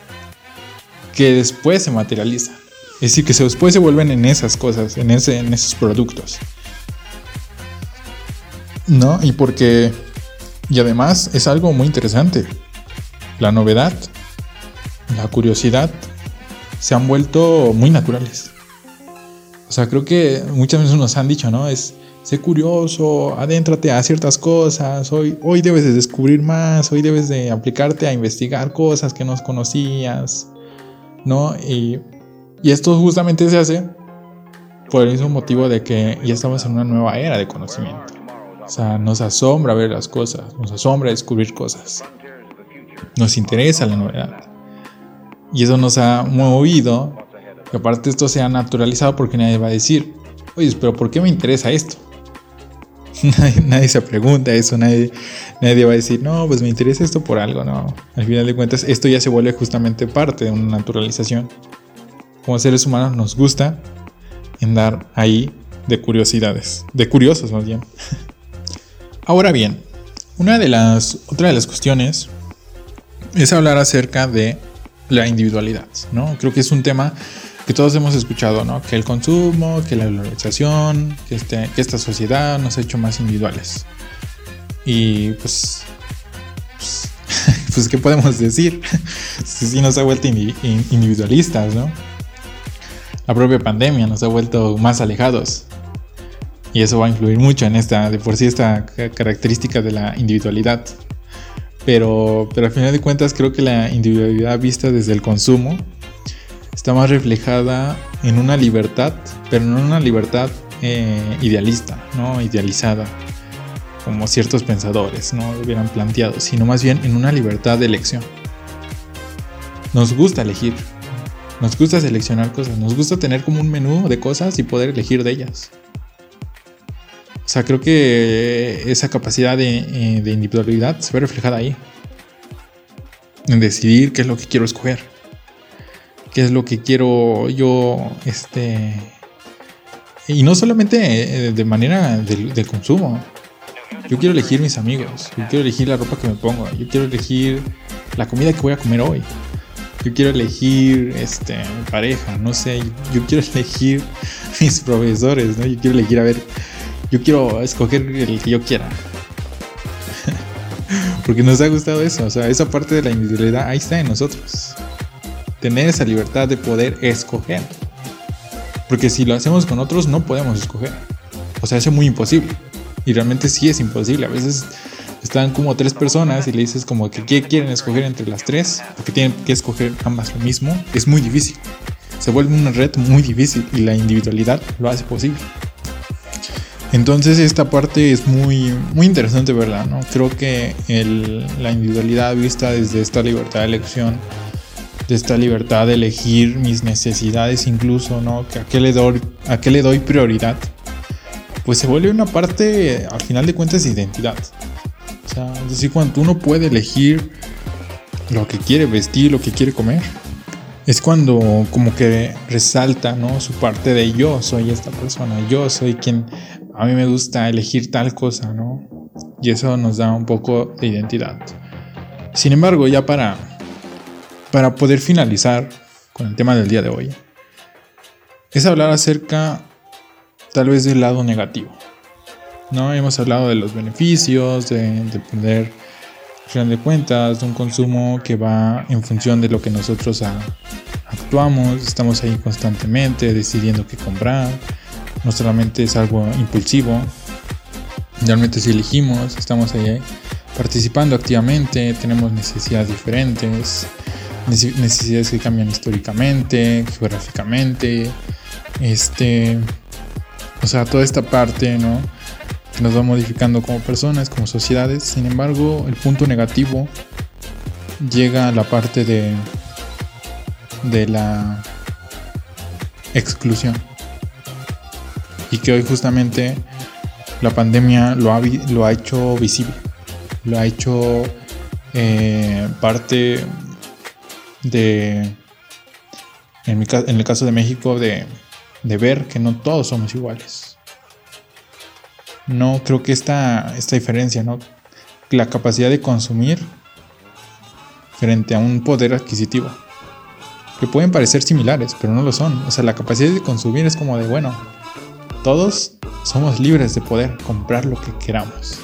Speaker 7: que después se materializan. Es decir, que después se vuelven en esas cosas, en, ese, en esos productos. ¿No? Y porque... Y además es algo muy interesante. La novedad, la curiosidad, se han vuelto muy naturales. O sea, creo que muchas veces nos han dicho, ¿no? Es, sé curioso, adéntrate a ciertas cosas, hoy, hoy debes de descubrir más, hoy debes de aplicarte a investigar cosas que no conocías, ¿no? Y, esto justamente se hace por el mismo motivo de que ya estamos en una nueva era de conocimiento. O sea, nos asombra ver las cosas, nos asombra descubrir cosas, nos interesa la novedad. Y eso nos ha movido, que aparte esto se ha naturalizado porque nadie va a decir, oye, pero ¿por qué me interesa esto? *laughs* Nadie, se pregunta eso, nadie, nadie va a decir, no, pues me interesa esto por algo, no. Al final de cuentas, esto ya se vuelve justamente parte de una naturalización. Como seres humanos nos gusta andar ahí de curiosidades, de curiosos más bien. *laughs* Ahora bien, Una de las, otra de las cuestiones es hablar acerca de la individualidad, ¿no? Creo que es un tema que todos hemos escuchado, ¿no? Que el consumo, que la globalización, que, este, que esta sociedad nos ha hecho más individuales. Y pues, pues, *laughs* pues ¿qué podemos decir? *laughs* sí nos ha vuelto indi- in- individualistas, ¿no? La propia pandemia nos ha vuelto más alejados. Y eso va a influir mucho en esta, de por sí, esta ca- característica de la individualidad. Pero, pero al final de cuentas creo que la individualidad vista desde el consumo está más reflejada en una libertad, pero no una libertad eh, idealista, no idealizada, como ciertos pensadores no lo hubieran planteado, sino más bien en una libertad de elección. Nos gusta elegir, nos gusta seleccionar cosas, nos gusta tener como un menú de cosas y poder elegir de ellas. O sea, creo que esa capacidad de, eh, de individualidad se ve reflejada ahí. En decidir qué es lo que quiero escoger. Qué es lo que quiero yo, este... Y no solamente eh, de manera del consumo. Yo quiero elegir mis amigos. Yo quiero elegir la ropa que me pongo. Yo quiero elegir la comida que voy a comer hoy. Yo quiero elegir este, mi pareja, no sé. Yo quiero *laughs* elegir mis profesores, ¿no? Yo quiero elegir, a ver, yo quiero escoger el que yo quiera. *laughs* Porque nos ha gustado eso, o sea, esa parte de la individualidad ahí está en nosotros. Tener esa libertad de poder escoger. Porque si lo hacemos con otros no podemos escoger. O sea, es muy imposible. Y realmente sí es imposible. A veces están como tres personas y le dices como que ¿qué quieren escoger entre las tres, porque tienen que escoger ambas lo mismo. Es muy difícil. Se vuelve una red muy difícil y la individualidad lo hace posible. Entonces esta parte es muy, muy interesante, ¿verdad? ¿no? Creo que el- la individualidad vista desde esta libertad de elección, de esta libertad de elegir mis necesidades incluso, ¿no? A qué le doy, a qué le doy prioridad, pues se vuelve una parte, al final de cuentas, de identidad. O sea, es decir, cuando uno puede elegir lo que quiere vestir, lo que quiere comer, es cuando como que resalta, ¿no? Su parte de yo soy esta persona, yo soy quien a mí me gusta elegir tal cosa, ¿no? Y eso nos da un poco de identidad. Sin embargo, ya para, para poder finalizar con el tema del día de hoy, es hablar acerca tal vez del lado negativo. ¿no? Hemos hablado de los beneficios, de, de poder, al final de cuentas, de un consumo que va en función de lo que nosotros a- actuamos, estamos ahí constantemente decidiendo qué comprar, no solamente es algo impulsivo, realmente si elegimos, estamos ahí participando activamente, tenemos necesidades diferentes, necesidades que cambian históricamente, geográficamente, este, o sea, toda esta parte, ¿no? Que nos va modificando como personas, como sociedades. Sin embargo, el punto negativo llega a la parte de, de la exclusión. Y que hoy justamente la pandemia lo ha, lo ha hecho visible, lo ha hecho eh, parte de, en, el caso de México, de, de ver que no todos somos iguales. No creo que esta, esta diferencia, ¿no? La capacidad de consumir frente a un poder adquisitivo. Que pueden parecer similares, pero no lo son. O sea, la capacidad de consumir es como de, bueno, todos somos libres de poder comprar lo que queramos.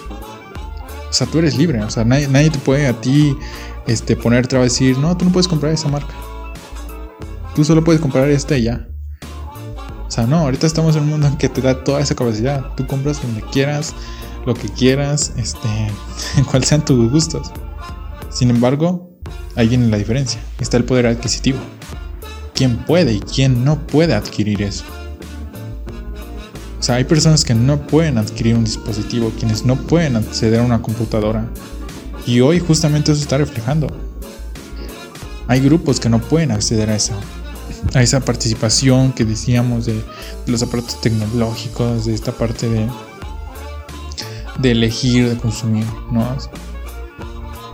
Speaker 7: O sea, tú eres libre. O sea, nadie, nadie te puede a ti este, poner traba y decir, no, tú no puedes comprar esa marca. Tú solo puedes comprar esta y ya. O sea, no, ahorita estamos en un mundo en que te da toda esa capacidad. Tú compras donde quieras, lo que quieras, este, *laughs* cuál sean tus gustos. Sin embargo, ahí viene la diferencia. Está el poder adquisitivo. ¿Quién puede y quién no puede adquirir eso? O sea, hay personas que no pueden adquirir un dispositivo, quienes no pueden acceder a una computadora. Y hoy justamente eso está reflejando. Hay grupos que no pueden acceder a esa, a esa participación que decíamos de, los aparatos tecnológicos, de esta parte de, de elegir, de consumir, ¿no?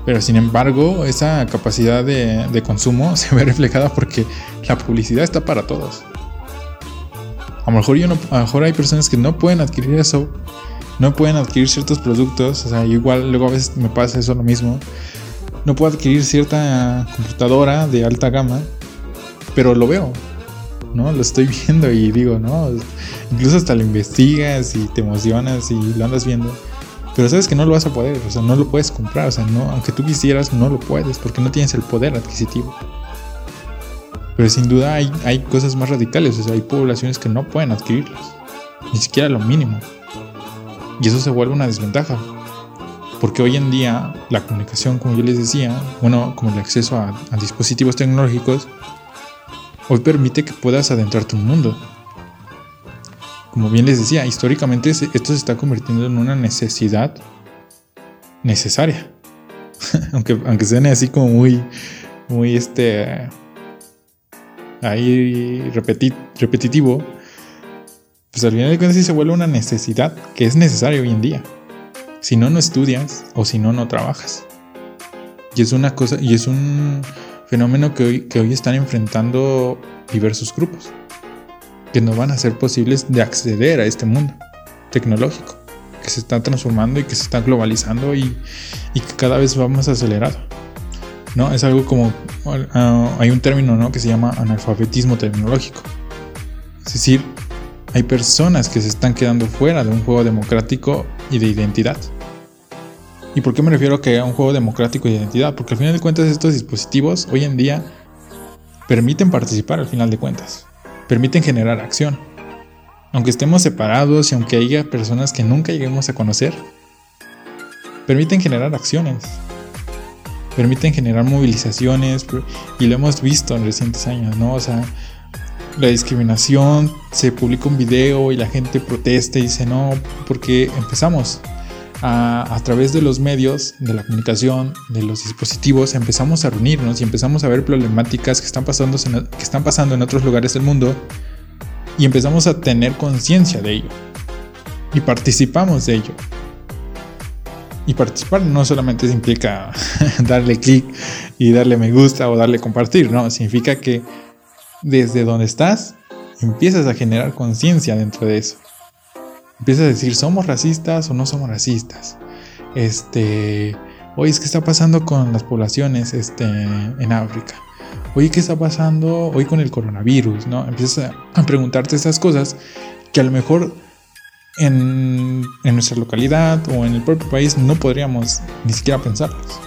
Speaker 7: Pero sin embargo, esa capacidad de consumo *laughs* se ve reflejada porque la publicidad está para todos. A lo mejor yo no, a lo mejor hay personas que no pueden adquirir eso no pueden adquirir ciertos productos, o sea, igual luego a veces me pasa eso lo mismo. No puedo adquirir cierta computadora de alta gama, pero lo veo, ¿no? Lo estoy *laughs* viendo y digo, ¿no? Incluso hasta lo investigas y te emocionas y lo andas viendo. Pero sabes que no lo vas a poder, o sea, no lo puedes comprar, o sea, no, aunque tú quisieras, no lo puedes porque no tienes el poder adquisitivo. Pero sin duda hay, hay cosas más radicales, o sea, hay poblaciones que no pueden adquirirlas, ni siquiera lo mínimo. Y eso se vuelve una desventaja. Porque hoy en día la comunicación, como yo les decía, bueno, como el acceso a, dispositivos tecnológicos, hoy permite que puedas adentrarte en un mundo. Como bien les decía, históricamente esto se está convirtiendo en una necesidad necesaria. *laughs* aunque, aunque suene así como muy, muy este, ahí repetitivo, pues al final de cuentas sí se vuelve una necesidad que es necesaria hoy en día. Si no, no estudias o si no, no trabajas. Y es una cosa, y es un fenómeno que hoy, que hoy están enfrentando diversos grupos, que no van a ser posibles de acceder a este mundo tecnológico, que se está transformando y que se está globalizando y, y que cada vez va más acelerado. ¿No? Es algo como, uh, hay un término ¿no? que se llama analfabetismo tecnológico. Es decir, hay personas que se están quedando fuera de un juego democrático y de identidad. ¿Y por qué me refiero a que a un juego democrático y de identidad? Porque al final de cuentas estos dispositivos hoy en día permiten participar al final de cuentas. Permiten generar acción. Aunque estemos separados y aunque haya personas que nunca lleguemos a conocer, permiten generar acciones. Permiten generar movilizaciones y lo hemos visto en recientes años, ¿no? O sea, la discriminación, se publica un video y la gente protesta y dice no, porque empezamos a, a, través de los medios, de la comunicación, de los dispositivos, empezamos a reunirnos y empezamos a ver problemáticas que están pasando que están pasando en otros lugares del mundo y empezamos a tener conciencia de ello y participamos de ello. Y participar no solamente implica *laughs* darle clic y darle me gusta o darle compartir, no, significa que desde donde estás, empiezas a generar conciencia dentro de eso. Empiezas a decir, ¿somos racistas o no somos racistas? Este, oye, ¿qué está pasando con las poblaciones este, en África? Oye, ¿qué está pasando hoy con el coronavirus? ¿no? Empiezas a, preguntarte esas cosas que a lo mejor en, en nuestra localidad o en el propio país no podríamos ni siquiera pensarlas.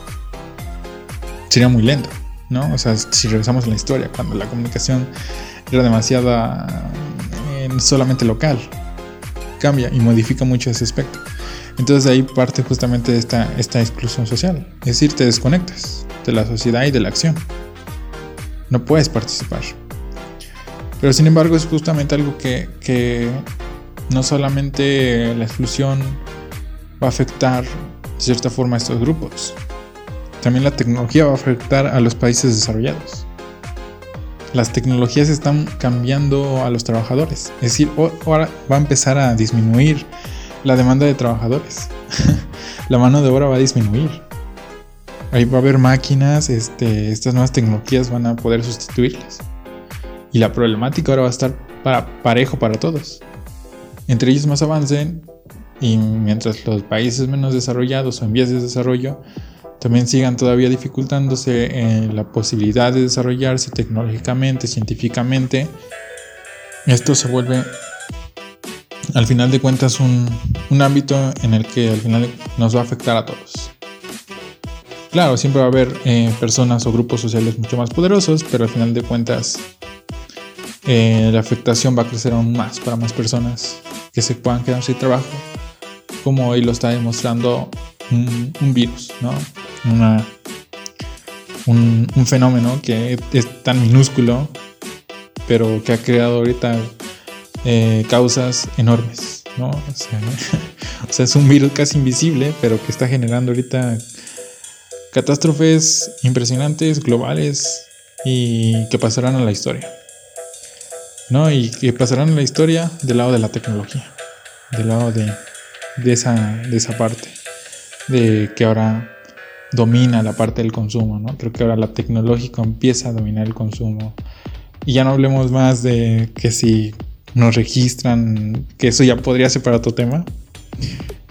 Speaker 7: Sería muy lento. ¿no? O sea, si regresamos a la historia, cuando la comunicación era demasiada eh, solamente local, cambia y modifica mucho ese aspecto. Entonces ahí parte justamente de esta, esta exclusión social, es decir, te desconectas de la sociedad y de la acción. No puedes participar. Pero sin embargo es justamente algo que, que no solamente la exclusión va a afectar de cierta forma a estos grupos, también la tecnología va a afectar a los países desarrollados. Las tecnologías están cambiando a los trabajadores. Es decir, ahora va a empezar a disminuir la demanda de trabajadores. *laughs* la mano de obra va a disminuir. Ahí va a haber máquinas, este, estas nuevas tecnologías van a poder sustituirlas. Y la problemática ahora va a estar para, parejo para todos. Entre ellos más avancen y mientras los países menos desarrollados o en vías de desarrollo también sigan todavía dificultándose en la posibilidad de desarrollarse tecnológicamente, científicamente, esto se vuelve al final de cuentas un, ámbito en el que al final nos va a afectar a todos. Claro, siempre va a haber eh, personas o grupos sociales mucho más poderosos, pero al final de cuentas eh, la afectación va a crecer aún más para más personas que se puedan quedar sin trabajo, como hoy lo está demostrando un, virus, ¿no? Una, un, fenómeno que es tan minúsculo, pero que ha creado ahorita eh, causas enormes, ¿no? *laughs* O sea, es un virus casi invisible, pero que está generando ahorita catástrofes impresionantes, globales, y que pasarán a la historia. ¿No? Y que pasarán la historia del lado de la tecnología, del lado de, de, esa, de esa parte, de que ahora domina la parte del consumo, ¿no? Creo que ahora la tecnológica empieza a dominar el consumo. Y ya no hablemos más de que si nos registran, que eso ya podría ser para otro tema.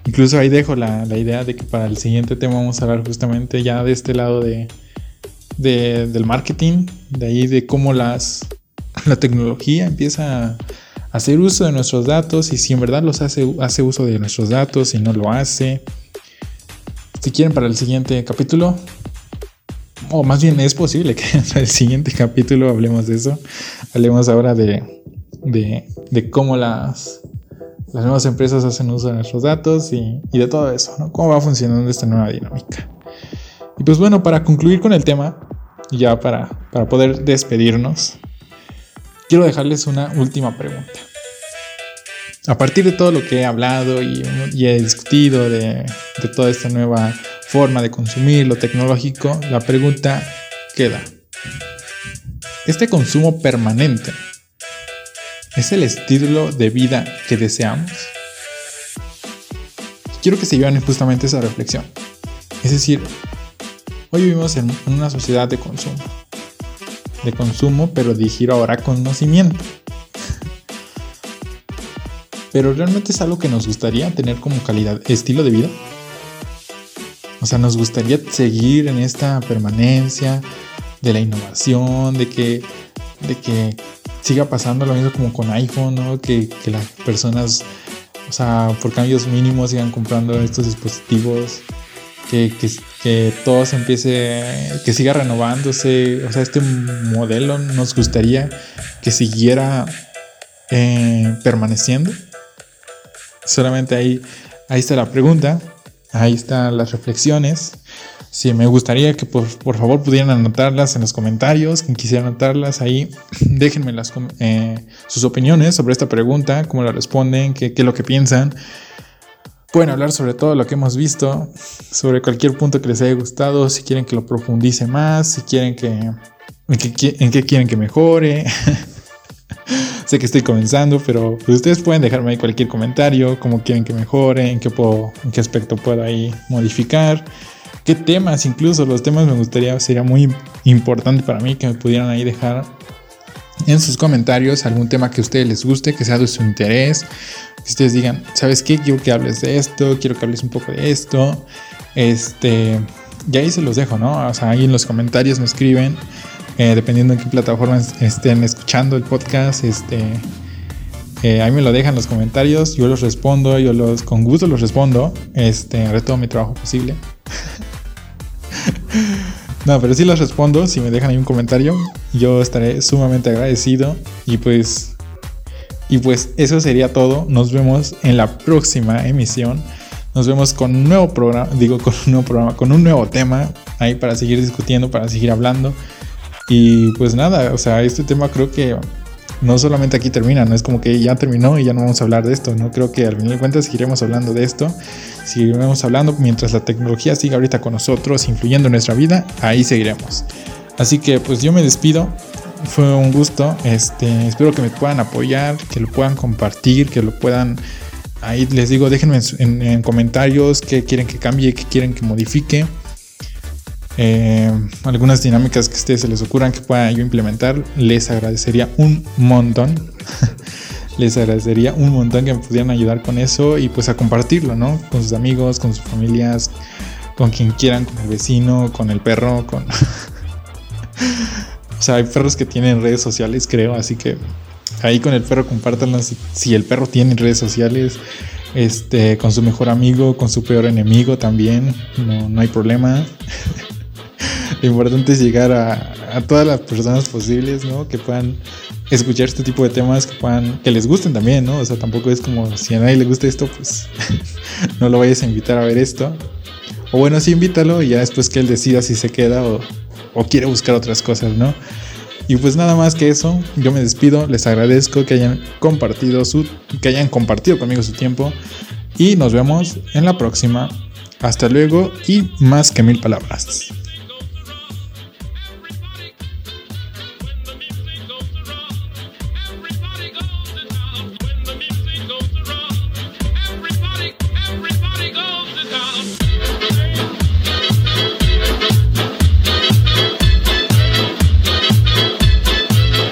Speaker 7: Incluso ahí dejo la, la, idea de que para el siguiente tema vamos a hablar justamente ya de este lado de, de del marketing, de ahí de cómo las, la tecnología empieza a hacer uso de nuestros datos y si en verdad los hace, hace uso de nuestros datos y no lo hace. Si quieren para el siguiente capítulo, o más bien es posible que *laughs* en el siguiente capítulo hablemos de eso. Hablemos ahora de, de, cómo las, las nuevas empresas hacen uso de nuestros datos y, de todo eso. Cómo va funcionando esta nueva dinámica. Y pues bueno, para concluir con el tema, ya para, para poder despedirnos, quiero dejarles una última pregunta. A partir de todo lo que he hablado y, he discutido de, de toda esta nueva forma de consumir lo tecnológico, la pregunta queda. ¿Este consumo permanente es el estilo de vida que deseamos? Quiero que se lleven justamente esa reflexión. Es decir, hoy vivimos en una sociedad de consumo. De consumo, pero dirigir ahora conocimiento. Pero realmente es algo que nos gustaría tener como calidad, estilo de vida. O sea, nos gustaría seguir en esta permanencia de la innovación, de que, de que siga pasando lo mismo como con iPhone, ¿no? Que, que las personas, o sea, por cambios mínimos sigan comprando estos dispositivos, que, que, que todo se empiece, que siga renovándose. O sea, este modelo nos gustaría que siguiera eh, permaneciendo. Solamente ahí, ahí está la pregunta. Ahí están las reflexiones. Sí, me gustaría que por, por, favor pudieran anotarlas en los comentarios. Quien quisiera anotarlas ahí, *clears throat* déjenme las, eh, sus opiniones sobre esta pregunta, cómo la responden, qué, qué es lo que piensan. Pueden hablar sobre todo lo que hemos visto, sobre cualquier punto que les haya gustado, si quieren que lo profundice más, si quieren que. en qué, en qué quieren que mejore. *laughs* sé que estoy comenzando, pero pues ustedes pueden dejarme ahí cualquier comentario, cómo quieren que mejore, en qué, puedo, en qué aspecto puedo ahí modificar, qué temas, incluso los temas me gustaría, sería muy importante para mí que me pudieran ahí dejar en sus comentarios algún tema que a ustedes les guste, que sea de su interés, que ustedes digan, ¿sabes qué? Quiero que hables de esto, quiero que hables un poco de esto, este, y ahí se los dejo, ¿no? O sea, ahí en los comentarios me escriben eh, dependiendo en qué plataforma estén escuchando el podcast, este, eh, ahí me lo dejan en los comentarios, yo los respondo, yo los con gusto los respondo, este, haré todo mi trabajo posible. *laughs* no, pero sí los respondo, si me dejan ahí un comentario, yo estaré sumamente agradecido y pues y pues eso sería todo. Nos vemos en la próxima emisión. Nos vemos con un nuevo programa, digo con un nuevo programa, con un nuevo tema ahí para seguir discutiendo, para seguir hablando. Y pues nada, o sea, este tema creo que no solamente aquí termina, no es como que ya terminó y ya no vamos a hablar de esto, no creo que al final de cuentas seguiremos hablando de esto, seguiremos hablando mientras la tecnología siga ahorita con nosotros, influyendo en nuestra vida, ahí seguiremos. Así que pues yo me despido, fue un gusto, este, espero que me puedan apoyar, que lo puedan compartir, que lo puedan, ahí les digo, déjenme en, en comentarios qué quieren que cambie, qué quieren que modifique. Eh, algunas dinámicas que a ustedes se les ocurran que pueda yo implementar, les agradecería un montón. *laughs* les agradecería un montón que me pudieran ayudar con eso y pues a compartirlo, ¿no? Con sus amigos, con sus familias, con quien quieran, con el vecino, con el perro, con... *laughs* o sea, hay perros que tienen redes sociales, creo, así que ahí con el perro compártanlo si, si el perro tiene redes sociales. Este, con su mejor amigo, con su peor enemigo también, no, no hay problema. *laughs* Lo importante es llegar a, todas las personas posibles, ¿no? Que puedan escuchar este tipo de temas, que puedan, que les gusten también, ¿no? O sea, tampoco es como si a nadie le gusta esto, pues *laughs* no lo vayas a invitar a ver esto. O bueno, sí invítalo y ya después que él decida si se queda o, o quiere buscar otras cosas, ¿no? Y pues nada más que eso, yo me despido, les agradezco que hayan compartido su que hayan compartido conmigo su tiempo y nos vemos en la próxima. Hasta luego y más que mil palabras.